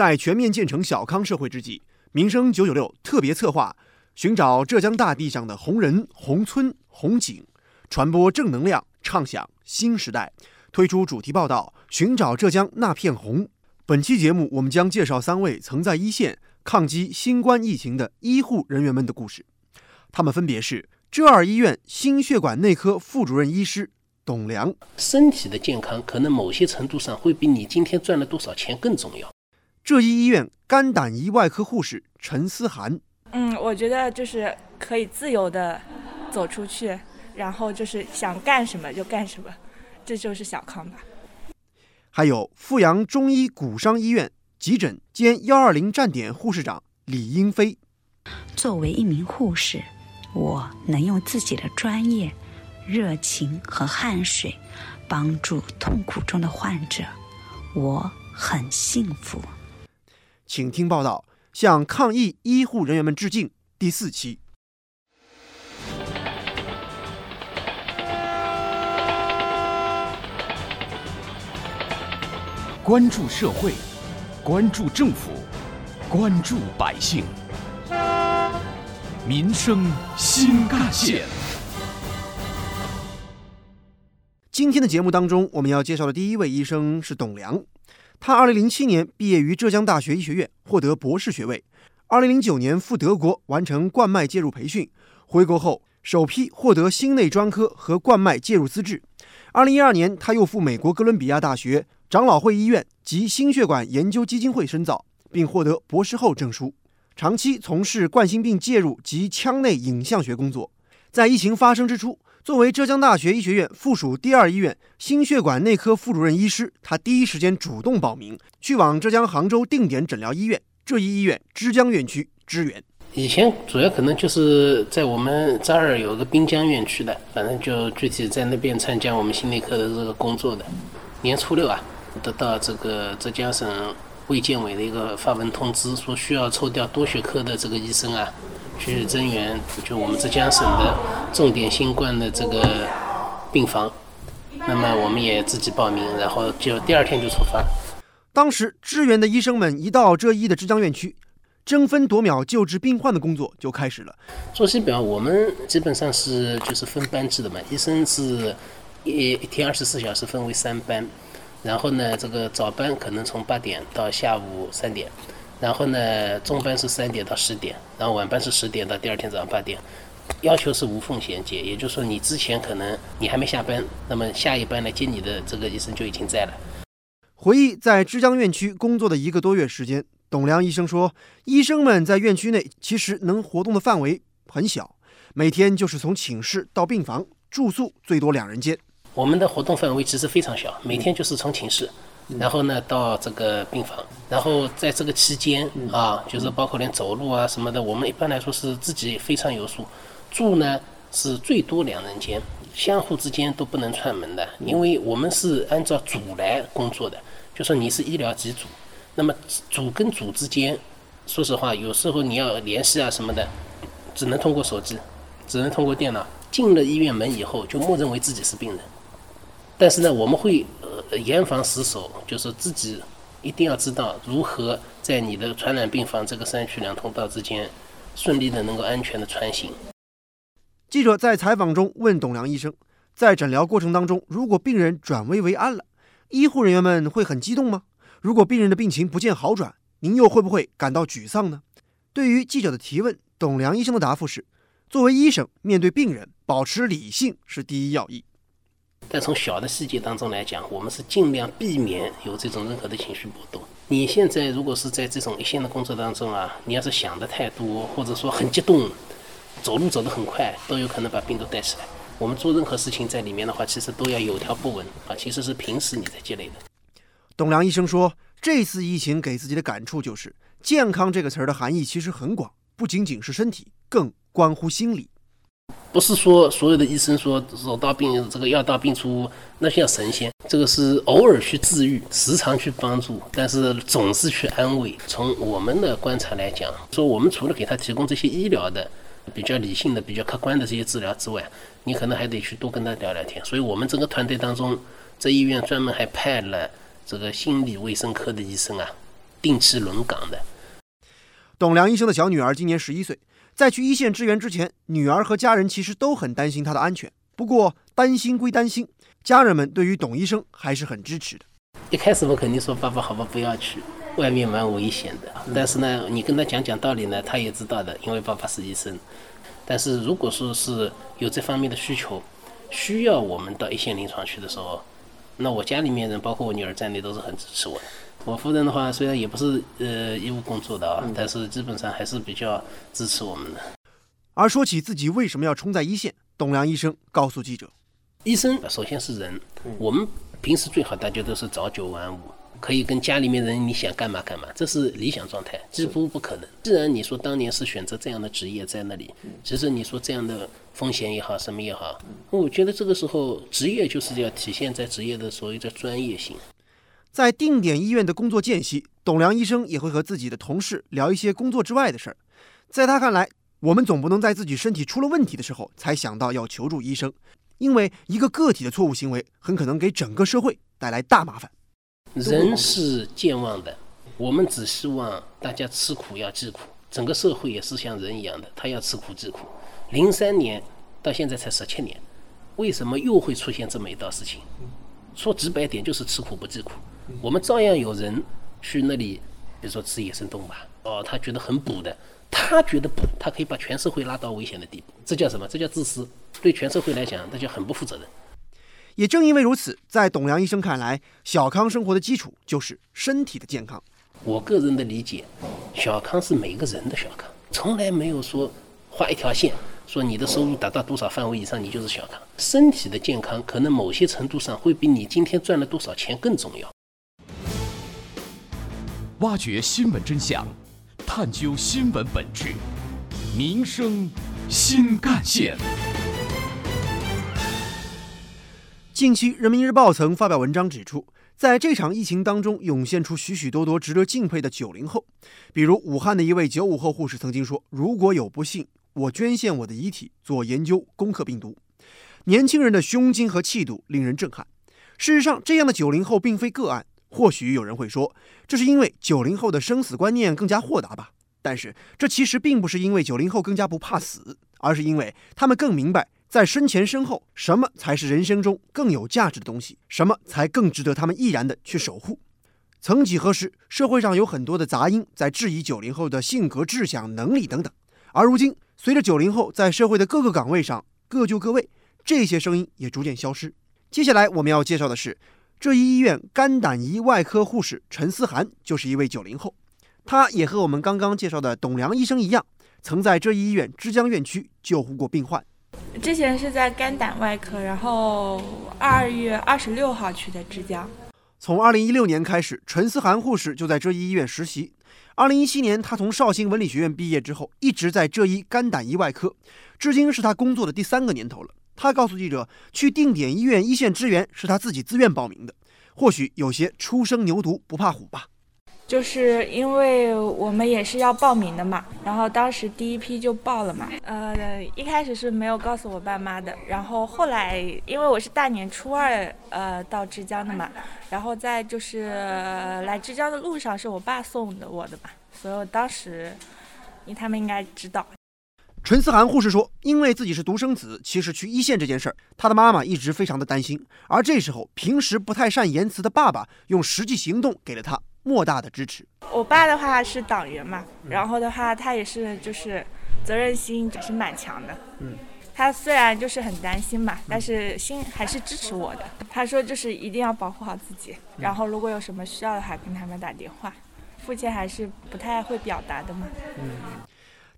在全面建成小康社会之际，民生九九六特别策划寻找浙江大地上的红人、红村、红景，传播正能量，畅想新时代。推出主题报道，寻找浙江那片红。本期节目，我们将介绍三位曾在一线抗击新冠疫情的医护人员们的故事。他们分别是浙二医院心血管内科副主任医师董良。身体的健康，可能某些程度上会比你今天赚了多少钱更重要。浙一医院肝胆胰外科护士陈思涵。嗯，我觉得就是可以自由的走出去，然后就是想干什么就干什么。这就是小康吧。还有阜阳中医骨伤医院急诊兼幺二零站点护士长李英飞。作为一名护士，我能用自己的专业、热情和汗水帮助痛苦中的患者，我很幸福。请听报道，向抗疫医护人员们致敬。第四期。关注社会，关注政府，关注百姓，民生新干线。今天的节目当中，我们要介绍的第一位医生是董良。他2007年毕业于浙江大学医学院，获得博士学位。2009年赴德国完成冠脉介入培训，回国后首批获得心内专科和冠脉介入资质。2012年，他又赴美国哥伦比亚大学。长老会医院及心血管研究基金会深造，并获得博士后证书，长期从事冠心病介入及腔内影像学工作。在疫情发生之初，作为浙江大学医学院附属第二医院心血管内科副主任医师，他第一时间主动报名，去往浙江杭州定点诊疗医院浙一医院枝江院区支援。以前主要可能就是在我们这儿有个滨江院区的，反正就具体在那边参加我们心内科的这个工作的。年初六啊。得到这个浙江省卫健委的一个发文通知，说需要抽调多学科的这个医生啊，去增援就我们浙江省的重点新冠的这个病房。那么我们也自己报名，然后就第二天就出发。当时支援的医生们一到浙医的浙江院区，争分夺秒救治病患的工作就开始了。作息表我们基本上是就是分班制的嘛，医生是一一天二十四小时分为三班。然后呢，这个早班可能从八点到下午三点，然后呢，中班是三点到十点，然后晚班是十点到第二天早上八点，要求是无缝衔接，也就是说你之前可能你还没下班，那么下一班来接你的这个医生就已经在了。回忆在枝江院区工作的一个多月时间，董良医生说，医生们在院区内其实能活动的范围很小，每天就是从寝室到病房住宿，最多两人间。我们的活动范围其实非常小，每天就是从寝室，然后呢到这个病房，然后在这个期间啊，就是包括连走路啊什么的，我们一般来说是自己非常有数。住呢是最多两人间，相互之间都不能串门的，因为我们是按照组来工作的，就说你是医疗几组，那么组跟组之间，说实话有时候你要联系啊什么的，只能通过手机，只能通过电脑。进了医院门以后，就默认为自己是病人。但是呢，我们会呃严防死守，就是自己一定要知道如何在你的传染病房这个三区两通道之间顺利的能够安全的穿行。记者在采访中问董良医生，在诊疗过程当中，如果病人转危为安了，医护人员们会很激动吗？如果病人的病情不见好转，您又会不会感到沮丧呢？对于记者的提问，董良医生的答复是：作为医生，面对病人，保持理性是第一要义。但从小的细节当中来讲，我们是尽量避免有这种任何的情绪波动。你现在如果是在这种一线的工作当中啊，你要是想的太多，或者说很激动，走路走得很快，都有可能把病毒带起来。我们做任何事情在里面的话，其实都要有条不紊啊，其实是平时你在积累的。董良医生说，这次疫情给自己的感触就是“健康”这个词儿的含义其实很广，不仅仅是身体，更关乎心理。不是说所有的医生说手到病这个药到病除，那像神仙。这个是偶尔去治愈，时常去帮助，但是总是去安慰。从我们的观察来讲，说我们除了给他提供这些医疗的、比较理性的、比较客观的这些治疗之外，你可能还得去多跟他聊聊天。所以我们整个团队当中，这医院专门还派了这个心理卫生科的医生啊，定期轮岗的。董良医生的小女儿今年十一岁，在去一线支援之前，女儿和家人其实都很担心她的安全。不过担心归担心，家人们对于董医生还是很支持的。一开始我肯定说爸爸好吧，不要去，外面蛮危险的。但是呢，你跟他讲讲道理呢，他也知道的，因为爸爸是医生。但是如果说是有这方面的需求，需要我们到一线临床去的时候，那我家里面人，包括我女儿在内，都是很支持我的。我夫人的话，虽然也不是呃医务工作的啊，但是基本上还是比较支持我们的。而说起自己为什么要冲在一线，董良医生告诉记者：“医生首先是人，我们平时最好大家都是早九晚五。”可以跟家里面人你想干嘛干嘛，这是理想状态，几乎不可能。既然你说当年是选择这样的职业在那里，其实你说这样的风险也好，什么也好，我觉得这个时候职业就是要体现在职业的所谓的专业性。在定点医院的工作间隙，董良医生也会和自己的同事聊一些工作之外的事儿。在他看来，我们总不能在自己身体出了问题的时候才想到要求助医生，因为一个个体的错误行为很可能给整个社会带来大麻烦。人是健忘的，我们只希望大家吃苦要记苦，整个社会也是像人一样的，他要吃苦记苦。零三年到现在才十七年，为什么又会出现这么一道事情？说直白点就是吃苦不记苦。我们照样有人去那里，比如说吃野生动物吧，哦，他觉得很补的，他觉得补，他可以把全社会拉到危险的地步，这叫什么？这叫自私。对全社会来讲，那就很不负责任。也正因为如此，在董良医生看来，小康生活的基础就是身体的健康。我个人的理解，小康是每个人的小康，从来没有说画一条线，说你的收入达到多少范围以上，你就是小康。身体的健康可能某些程度上会比你今天赚了多少钱更重要。挖掘新闻真相，探究新闻本质，民生新干线。近期，《人民日报》曾发表文章指出，在这场疫情当中，涌现出许许多多值得敬佩的九零后。比如，武汉的一位九五后护士曾经说：“如果有不幸，我捐献我的遗体做研究，攻克病毒。”年轻人的胸襟和气度令人震撼。事实上，这样的九零后并非个案。或许有人会说，这是因为九零后的生死观念更加豁达吧？但是，这其实并不是因为九零后更加不怕死，而是因为他们更明白。在身前身后，什么才是人生中更有价值的东西？什么才更值得他们毅然的去守护？曾几何时，社会上有很多的杂音在质疑九零后的性格、志向、能力等等。而如今，随着九零后在社会的各个岗位上各就各位，这些声音也逐渐消失。接下来我们要介绍的是，浙一医院肝胆胰外科护士陈思涵，就是一位九零后。她也和我们刚刚介绍的董良医生一样，曾在浙一医院之江院区救护过病患。之前是在肝胆外科，然后二月二十六号去的枝江。从二零一六年开始，陈思涵护士就在浙一医院实习。二零一七年，他从绍兴文理学院毕业之后，一直在浙医肝胆胰外科，至今是他工作的第三个年头了。他告诉记者，去定点医院一线支援是他自己自愿报名的。或许有些初生牛犊不怕虎吧。就是因为我们也是要报名的嘛，然后当时第一批就报了嘛。呃，一开始是没有告诉我爸妈的，然后后来因为我是大年初二呃到浙江的嘛，然后在就是来浙江的路上是我爸送的我的嘛，所以我当时，因他们应该知道。陈思涵护士说，因为自己是独生子，其实去一线这件事儿，他的妈妈一直非常的担心，而这时候平时不太善言辞的爸爸用实际行动给了他。莫大的支持。我爸的话是党员嘛，然后的话他也是就是责任心也是蛮强的。嗯，他虽然就是很担心嘛，但是心还是支持我的。他说就是一定要保护好自己，然后如果有什么需要的话跟他们打电话。父亲还是不太会表达的嘛。嗯，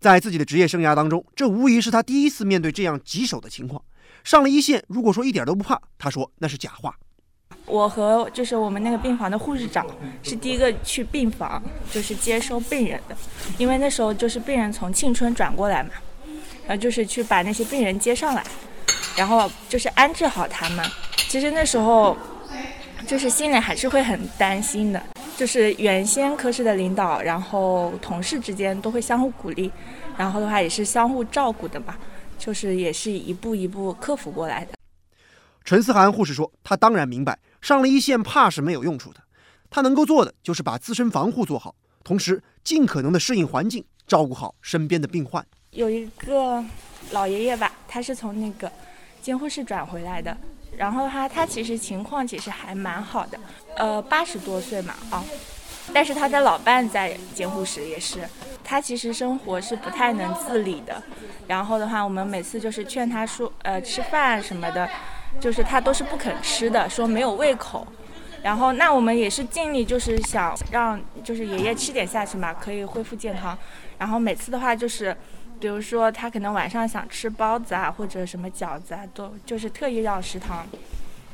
在自己的职业生涯当中，这无疑是他第一次面对这样棘手的情况。上了一线，如果说一点都不怕，他说那是假话。我和就是我们那个病房的护士长是第一个去病房，就是接收病人的，因为那时候就是病人从庆春转过来嘛，然后就是去把那些病人接上来，然后就是安置好他们。其实那时候就是心里还是会很担心的，就是原先科室的领导，然后同事之间都会相互鼓励，然后的话也是相互照顾的嘛，就是也是一步一步克服过来的。陈思涵护士说：“她当然明白，上了一线怕是没有用处的。她能够做的就是把自身防护做好，同时尽可能的适应环境，照顾好身边的病患。有一个老爷爷吧，他是从那个监护室转回来的，然后他他其实情况其实还蛮好的，呃，八十多岁嘛啊，但是他的老伴在监护室也是，他其实生活是不太能自理的，然后的话，我们每次就是劝他说，呃，吃饭什么的，就是他都是不肯吃的，说没有胃口。然后，那我们也是尽力，就是想让就是爷爷吃点下去嘛，可以恢复健康。然后每次的话，就是比如说他可能晚上想吃包子啊，或者什么饺子啊，都就是特意让食堂，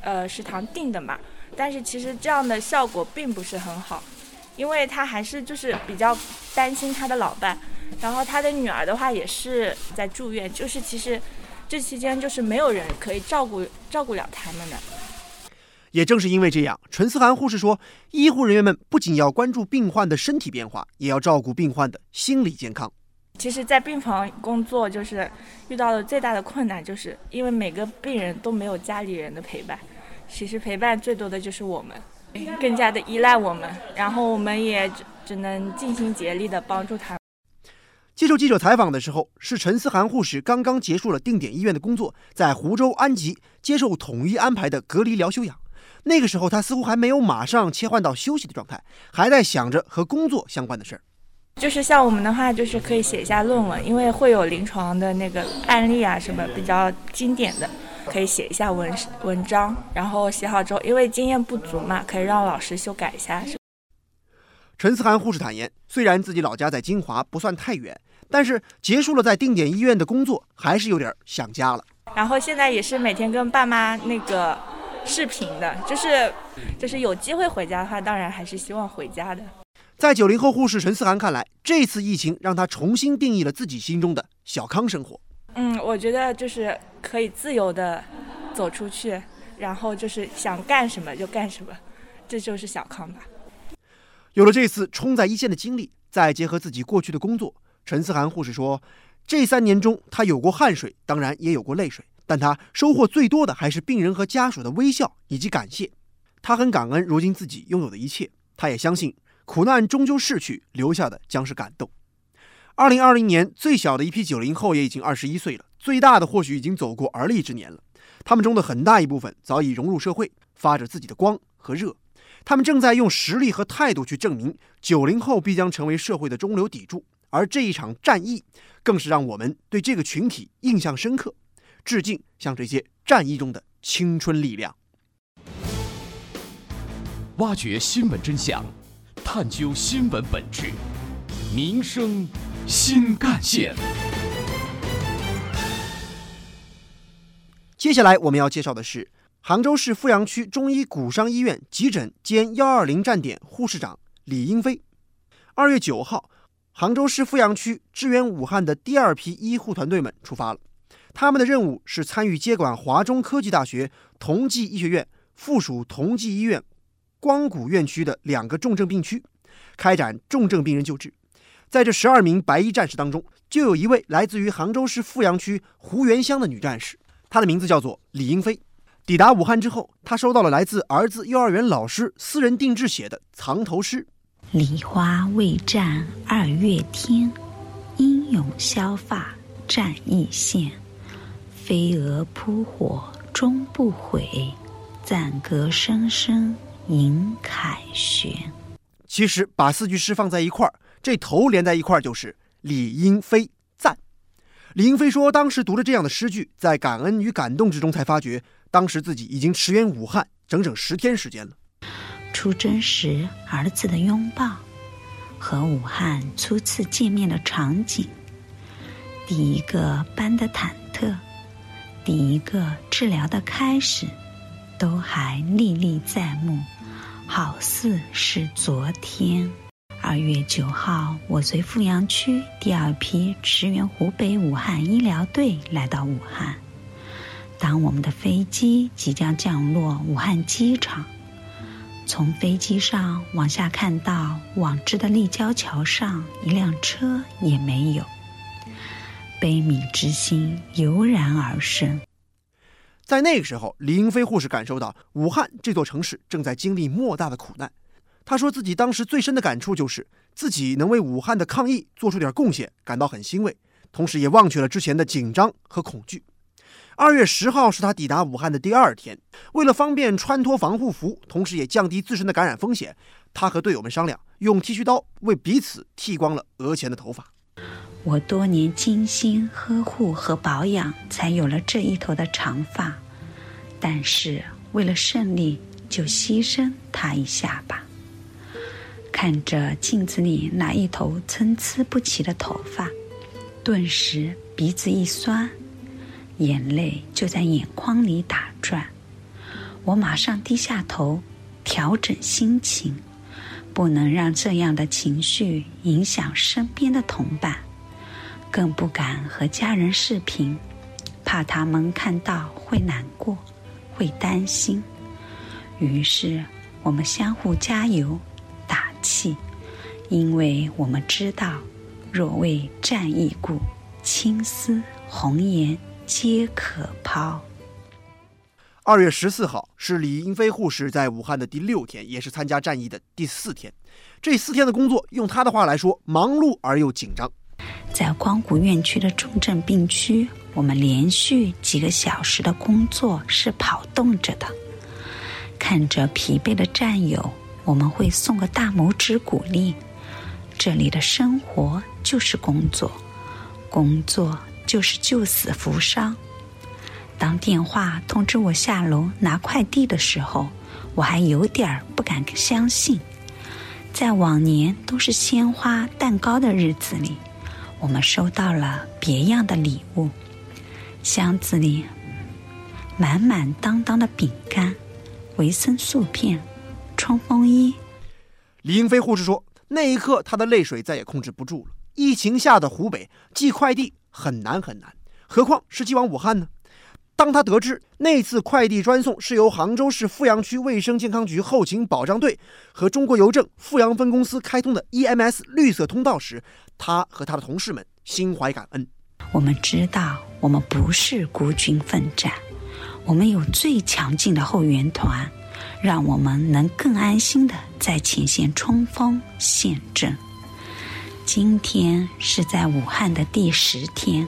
呃，食堂订的嘛。但是其实这样的效果并不是很好，因为他还是就是比较担心他的老伴。然后他的女儿的话也是在住院，就是其实这期间就是没有人可以照顾照顾了他们的。也正是因为这样，陈思涵护士说，医护人员们不仅要关注病患的身体变化，也要照顾病患的心理健康。其实，在病房工作，就是遇到的最大的困难，就是因为每个病人都没有家里人的陪伴，其实陪伴最多的就是我们，更加的依赖我们，然后我们也只只能尽心竭力的帮助他。接受记者采访的时候，是陈思涵护士刚刚结束了定点医院的工作，在湖州安吉接受统一安排的隔离疗休养。那个时候，他似乎还没有马上切换到休息的状态，还在想着和工作相关的事儿。就是像我们的话，就是可以写一下论文，因为会有临床的那个案例啊，什么比较经典的，可以写一下文文章。然后写好之后，因为经验不足嘛，可以让老师修改一下。陈思涵护士坦言，虽然自己老家在金华，不算太远，但是结束了在定点医院的工作，还是有点想家了。然后现在也是每天跟爸妈那个。视频的，就是就是有机会回家的话，当然还是希望回家的。在九零后护士陈思涵看来，这次疫情让她重新定义了自己心中的小康生活。嗯，我觉得就是可以自由的走出去，然后就是想干什么就干什么，这就是小康吧。有了这次冲在一线的经历，再结合自己过去的工作，陈思涵护士说，这三年中她有过汗水，当然也有过泪水。但她收获最多的还是病人和家属的微笑以及感谢，她很感恩如今自己拥有的一切，她也相信苦难终究逝去，留下的将是感动。二零二零年，最小的一批九零后也已经二十一岁了，最大的或许已经走过而立之年了。他们中的很大一部分早已融入社会，发着自己的光和热，他们正在用实力和态度去证明九零后必将成为社会的中流砥柱。而这一场战役，更是让我们对这个群体印象深刻。致敬，向这些战役中的青春力量。挖掘新闻真相，探究新闻本质，民生新干线。接下来我们要介绍的是杭州市富阳区中医骨伤医院急诊兼幺二零站点护士长李英飞。二月九号，杭州市富阳区支援武汉的第二批医护团队们出发了。他们的任务是参与接管华中科技大学同济医学院附属同济医院光谷院区的两个重症病区，开展重症病人救治。在这十二名白衣战士当中，就有一位来自于杭州市富阳区湖源乡的女战士，她的名字叫做李英飞。抵达武汉之后，她收到了来自儿子幼儿园老师私人定制写的藏头诗：“梨花未绽二月天，英勇削发战一线。”飞蛾扑火终不悔，赞歌声声迎凯旋。其实把四句诗放在一块儿，这头连在一块儿就是李英飞赞。李英飞说，当时读了这样的诗句，在感恩与感动之中，才发觉当时自己已经驰援武汉整整十天时间了。出征时儿子的拥抱，和武汉初次见面的场景，第一个班的忐忑。第一个治疗的开始，都还历历在目，好似是昨天。二月九号，我随富阳区第二批驰援湖北武汉医疗队来到武汉。当我们的飞机即将降落武汉机场，从飞机上往下看到，往之的立交桥上一辆车也没有。悲悯之心油然而生。在那个时候，李英飞护士感受到武汉这座城市正在经历莫大的苦难。他说自己当时最深的感触就是自己能为武汉的抗疫做出点贡献，感到很欣慰，同时也忘却了之前的紧张和恐惧。二月十号是他抵达武汉的第二天，为了方便穿脱防护服，同时也降低自身的感染风险，他和队友们商量，用剃须刀为彼此剃光了额前的头发。我多年精心呵护和保养，才有了这一头的长发。但是为了胜利，就牺牲它一下吧。看着镜子里那一头参差不齐的头发，顿时鼻子一酸，眼泪就在眼眶里打转。我马上低下头，调整心情，不能让这样的情绪影响身边的同伴，更不敢和家人视频，怕他们看到会难过，会担心。于是，我们相互加油打。气，因为我们知道，若为战役故，青丝红颜皆可抛。二月十四号是李英飞护士在武汉的第六天，也是参加战役的第四天。这四天的工作，用他的话来说，忙碌而又紧张。在光谷院区的重症病区，我们连续几个小时的工作是跑动着的，看着疲惫的战友。我们会送个大拇指鼓励。这里的生活就是工作，工作就是救死扶伤。当电话通知我下楼拿快递的时候，我还有点儿不敢相信。在往年都是鲜花、蛋糕的日子里，我们收到了别样的礼物，箱子里满满当当的饼干、维生素片。冲锋衣，李英飞护士说：“那一刻，她的泪水再也控制不住了。疫情下的湖北寄快递很难很难，何况是寄往武汉呢？当他得知那次快递专送是由杭州市富阳区卫生健康局后勤保障队和中国邮政富阳分公司开通的 EMS 绿色通道时，他和他的同事们心怀感恩。我们知道，我们不是孤军奋战，我们有最强劲的后援团。”让我们能更安心的在前线冲锋陷阵。今天是在武汉的第十天，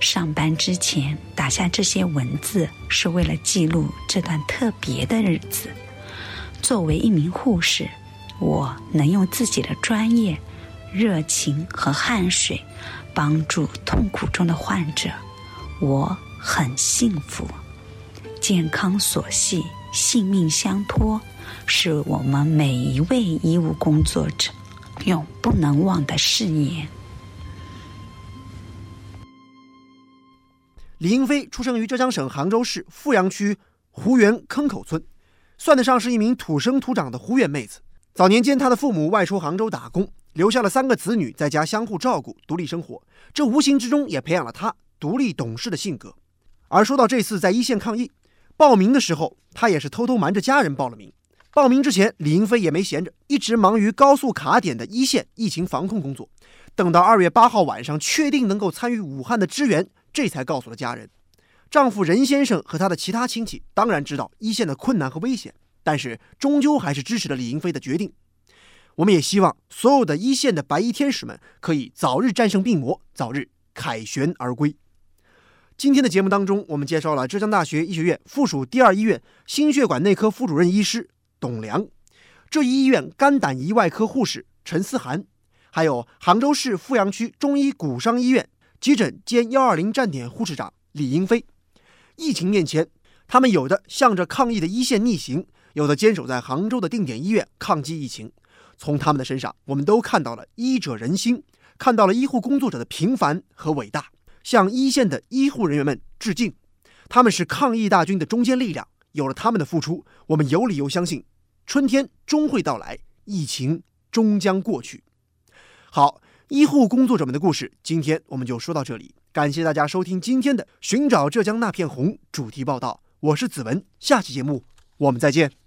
上班之前打下这些文字，是为了记录这段特别的日子。作为一名护士，我能用自己的专业、热情和汗水帮助痛苦中的患者，我很幸福。健康所系。性命相托，是我们每一位医务工作者永不能忘的誓言。李英飞出生于浙江省杭州市富阳区湖源坑口村，算得上是一名土生土长的湖源妹子。早年间，她的父母外出杭州打工，留下了三个子女在家相互照顾，独立生活。这无形之中也培养了她独立懂事的性格。而说到这次在一线抗疫，报名的时候，他也是偷偷瞒着家人报了名。报名之前，李英飞也没闲着，一直忙于高速卡点的一线疫情防控工作。等到二月八号晚上，确定能够参与武汉的支援，这才告诉了家人。丈夫任先生和他的其他亲戚当然知道一线的困难和危险，但是终究还是支持了李英飞的决定。我们也希望所有的一线的白衣天使们可以早日战胜病魔，早日凯旋而归。今天的节目当中，我们介绍了浙江大学医学院附属第二医院心血管内科副主任医师董良，浙一医院肝胆胰外科护士陈思涵，还有杭州市富阳区中医骨伤医院急诊兼幺二零站点护士长李英飞。疫情面前，他们有的向着抗疫的一线逆行，有的坚守在杭州的定点医院抗击疫情。从他们的身上，我们都看到了医者仁心，看到了医护工作者的平凡和伟大。向一线的医护人员们致敬，他们是抗疫大军的中坚力量。有了他们的付出，我们有理由相信，春天终会到来，疫情终将过去。好，医护工作者们的故事，今天我们就说到这里。感谢大家收听今天的《寻找浙江那片红》主题报道，我是子文，下期节目我们再见。